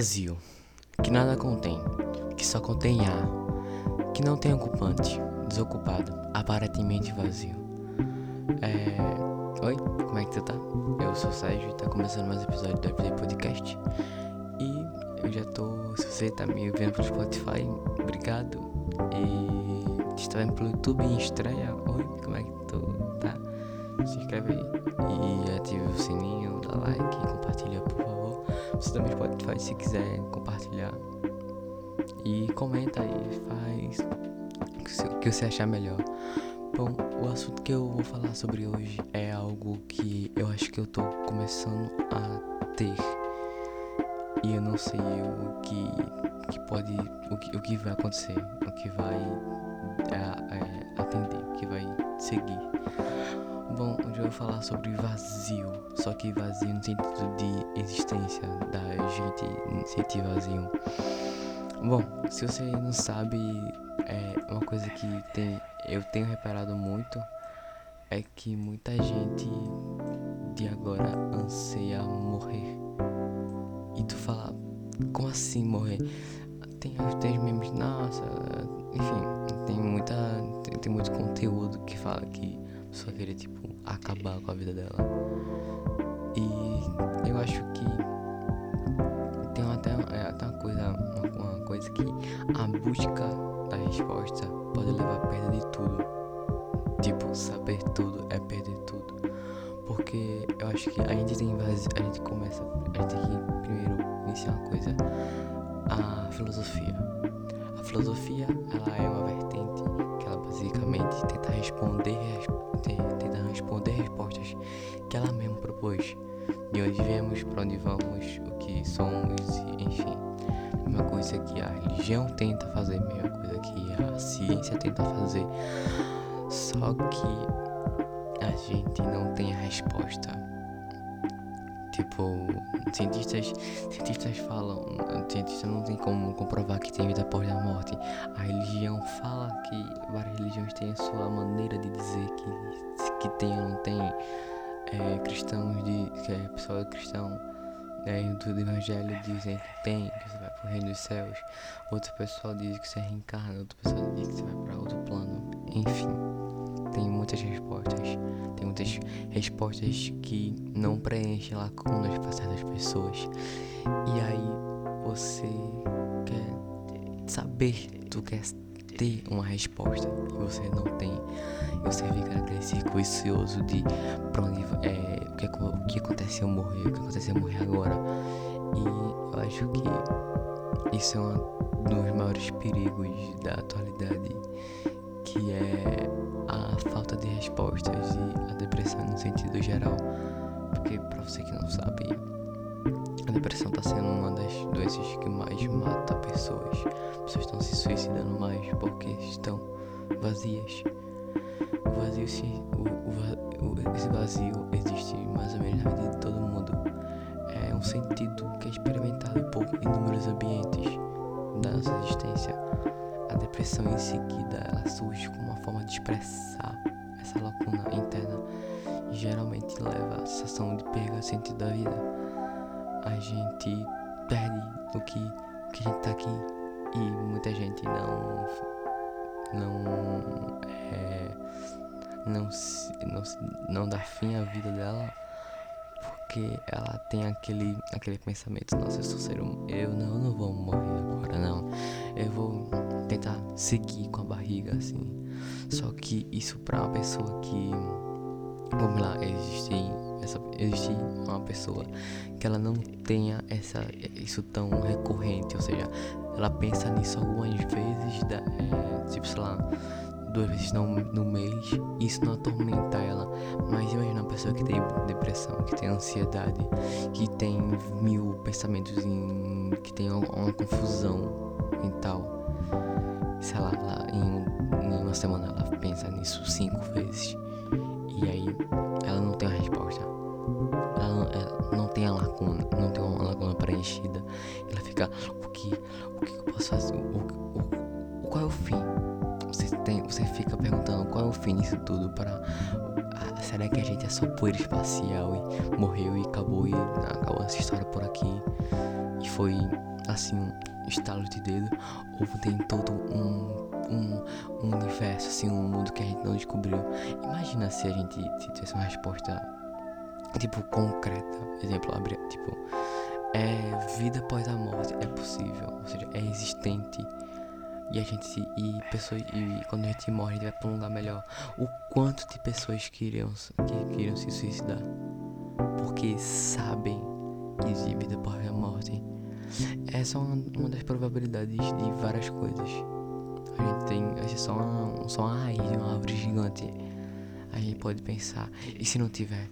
Vazio, que nada contém, que só contém ar, que não tem ocupante, desocupado, aparentemente vazio. É... Oi, como é que tu tá? Eu sou o Sérgio e tá começando mais um episódio do Everyday Podcast. E eu já tô. Se você tá me vendo pelo Spotify, obrigado. E se tá vendo pelo YouTube em estreia, oi, como é que tu? Se inscreve aí e ative o sininho, dá like e compartilha, por favor. Você também pode fazer se quiser compartilhar. E comenta aí, faz o que você achar melhor. Bom, o assunto que eu vou falar sobre hoje é algo que eu acho que eu tô começando a ter. E eu não sei o que, que pode. O que, o que vai acontecer, o que vai é, é, atender, o que vai seguir. Bom, hoje eu vou falar sobre vazio, só que vazio no sentido de existência, da gente sentir vazio. Bom, se você não sabe, é uma coisa que tem, eu tenho reparado muito é que muita gente de agora anseia morrer. E tu fala, como assim morrer? Tem, tem memes, nossa, enfim, tem muita. Tem, tem muito conteúdo que fala que pessoa queria tipo acabar com a vida dela. E eu acho que tem até, é, até uma coisa, uma, uma coisa que a busca da resposta pode levar a perda de tudo. Tipo, saber tudo é perder tudo. Porque eu acho que a gente tem vazio, a gente começa, a gente tem que primeiro iniciar uma coisa, a filosofia. A filosofia, ela é uma vertente que ela basicamente tenta responder, tenta responder respostas que ela mesma propôs. De onde viemos, para onde vamos, o que somos, enfim. Uma coisa que a religião tenta fazer, mesma coisa que a ciência tenta fazer. Só que a gente não tem a resposta. Tipo, cientistas, cientistas falam, cientistas não tem como comprovar que tem vida após a morte. A religião fala que várias religiões têm a sua maneira de dizer que, que tem ou não tem. É, cristãos de que é pessoal cristão é, do evangelho dizem que tem, que você vai pro reino dos céus. Outro pessoal diz que você reencarna, outro pessoal diz que você vai para outro plano. Enfim, tem muitas respostas. Tem muitas respostas que não preenchem lacunas para certas pessoas. E aí você quer saber, tu quer ter uma resposta e você não tem. E você fica naquele círculo vicioso de pra onde é, o, que, o que aconteceu morrer, o que aconteceu morrer agora. E eu acho que isso é um dos maiores perigos da atualidade, que é a falta de respostas e a depressão no sentido geral. Porque pra você que não sabe, a depressão está sendo uma das doenças que mais mata pessoas. Pessoas estão se suicidando mais porque estão vazias. O vazio, se, o, o, esse vazio existe mais ou menos na vida de todo mundo. É um sentido que é experimentado por inúmeros ambientes da nossa existência. A depressão em seguida ela surge como uma forma de expressar essa lacuna interna e geralmente leva à sensação de perda do sentido da vida. A gente perde o que, o que a gente tá aqui e muita gente não não é, não se, não não dá fim à vida dela porque ela tem aquele aquele pensamento nossa eu sou ser humano eu não não vou morrer agora não. Eu vou tentar seguir com a barriga assim. Só que isso para uma pessoa que vamos lá existem essa, existe uma pessoa que ela não tenha essa, isso tão recorrente, ou seja, ela pensa nisso algumas vezes, da, é, tipo, sei lá, duas vezes no, no mês, isso não atormenta ela. Mas imagina uma pessoa que tem depressão, que tem ansiedade, que tem mil pensamentos, em, que tem uma, uma confusão mental. Sei lá, em, em uma semana ela pensa nisso cinco vezes. E aí ela não tem a resposta. Ela não, ela não tem a lacuna, não tem uma lacuna preenchida. Ela fica, o que, o que eu posso fazer? O, o, o, qual é o fim? Tem, você fica fica perguntando qual é o fim disso tudo para ah, será que a gente é só poeira espacial e morreu e acabou e acabou essa história por aqui? E foi assim um estalo de dedo. Ou tem todo um, um, um universo assim um mundo que a gente não descobriu. Imagina se a gente tivesse uma resposta tipo concreta. Exemplo abre tipo é vida após a morte. É possível ou seja é existente e a gente e pessoas e quando a gente morre a gente vai para um lugar melhor. O quanto de pessoas queriam que queriam se suicidar? Porque sabem que existe vida após a morte. Essa é uma, uma das probabilidades de várias coisas. A gente tem a gente é só uma, só uma raiz de uma árvore gigante. A gente pode pensar e se não tiver?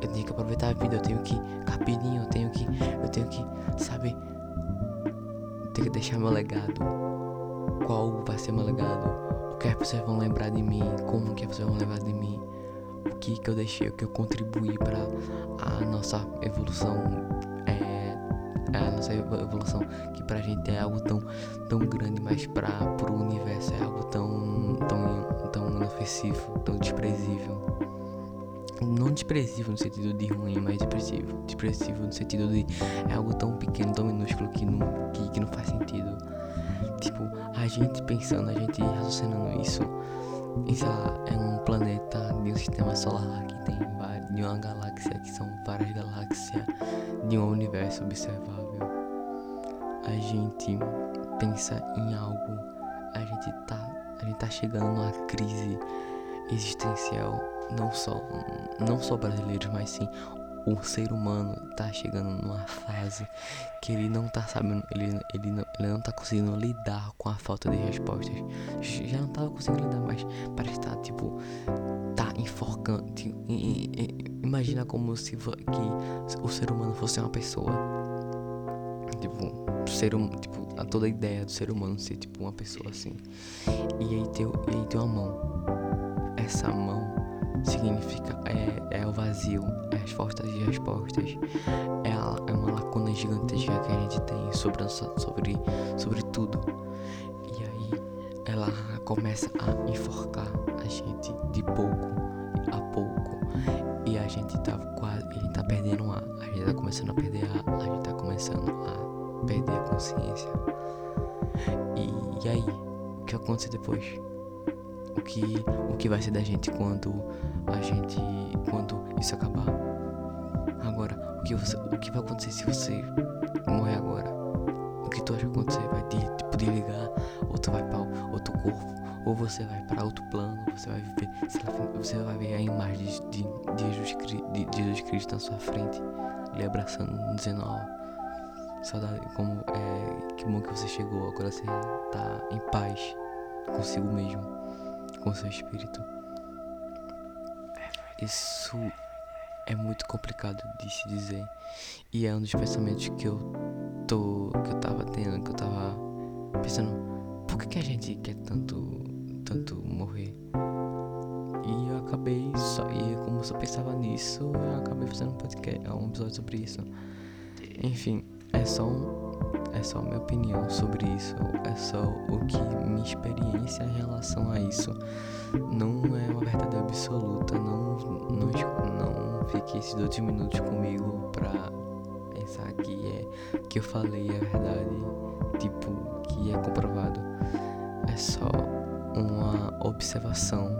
Eu tenho que aproveitar a vida eu tenho que capidinho eu tenho que eu tenho que sabe tenho que deixar meu legado. Qual vai ser meu legado? O que as pessoas vão lembrar de mim? Como que as pessoas vão lembrar de mim? O que que eu deixei, o que eu contribuí para a nossa evolução é, é, a nossa evolução que pra gente é algo tão tão grande, mas para pro universo é algo tão tão tão inofensivo, tão desprezível não desprezível no sentido de ruim, mas depressivo. Depressivo no sentido de é algo tão pequeno, tão minúsculo que não, que, que não faz sentido. Tipo, a gente pensando, a gente raciocinando isso, sei lá, é um planeta de um sistema solar que tem várias, de uma galáxia, que são várias galáxias, de um universo observável. A gente pensa em algo, a gente tá, a gente tá chegando numa crise existencial não só não só brasileiros, mas sim o ser humano tá chegando numa fase que ele não tá sabendo, ele, ele, não, ele não tá conseguindo lidar com a falta de respostas. Já não tava conseguindo lidar, mas parece estar tá, tipo, tá enforcando. Tipo, imagina como se que o ser humano fosse uma pessoa. Tipo, ser um, tipo, a toda a ideia do ser humano ser tipo uma pessoa assim. E aí tem, e aí tem uma mão. Essa mão significa é, é o vazio, é as faltas de respostas, é, a, é uma lacuna gigantesca que a gente tem sobre, sobre, sobre tudo. E aí ela começa a enforcar a gente de pouco a pouco. E a gente tá quase. A gente tá perdendo ar. A gente tá começando a perder ar. A gente tá começando a perder a consciência. E, e aí? O que acontece depois? O que, o que vai ser da gente quando a gente. quando isso acabar. Agora, o que, você, o que vai acontecer se você morrer agora? O que tu acha que vai acontecer? Vai te, tipo, desligar, ou tu vai para outro corpo, ou você vai para outro plano, você vai ver, você vai ver a imagem de, de, de, Jesus, de, Jesus Cristo na sua frente, lhe abraçando, dizendo, ó, saudade, como é, que bom que você chegou, agora você tá em paz consigo mesmo com seu espírito. Isso é muito complicado de se dizer. E é um dos pensamentos que eu tô. que eu tava tendo, que eu tava pensando, por que, que a gente quer tanto. tanto morrer? E eu acabei só. E como eu só pensava nisso, eu acabei fazendo um podcast, um episódio sobre isso. Enfim, é só um é só minha opinião sobre isso, é só o que minha experiência em relação a isso. Não é uma verdade absoluta, não, não, não fique esses dois minutos comigo pra pensar que é que eu falei é verdade, tipo, que é comprovado. É só uma observação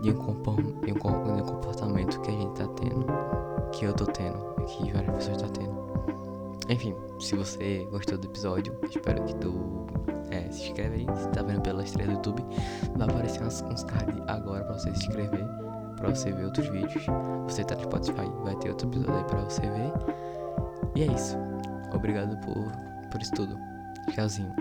de um, de um comportamento que a gente tá tendo, que eu tô tendo, que várias pessoas tá tendo. Enfim, se você gostou do episódio, espero que tu é, se inscreve aí. Se tá vendo pela estreia do YouTube, vai aparecer uns, uns cards agora pra você se inscrever, pra você ver outros vídeos. Você tá no Spotify, vai ter outro episódio aí pra você ver. E é isso. Obrigado por, por isso tudo. Tchauzinho.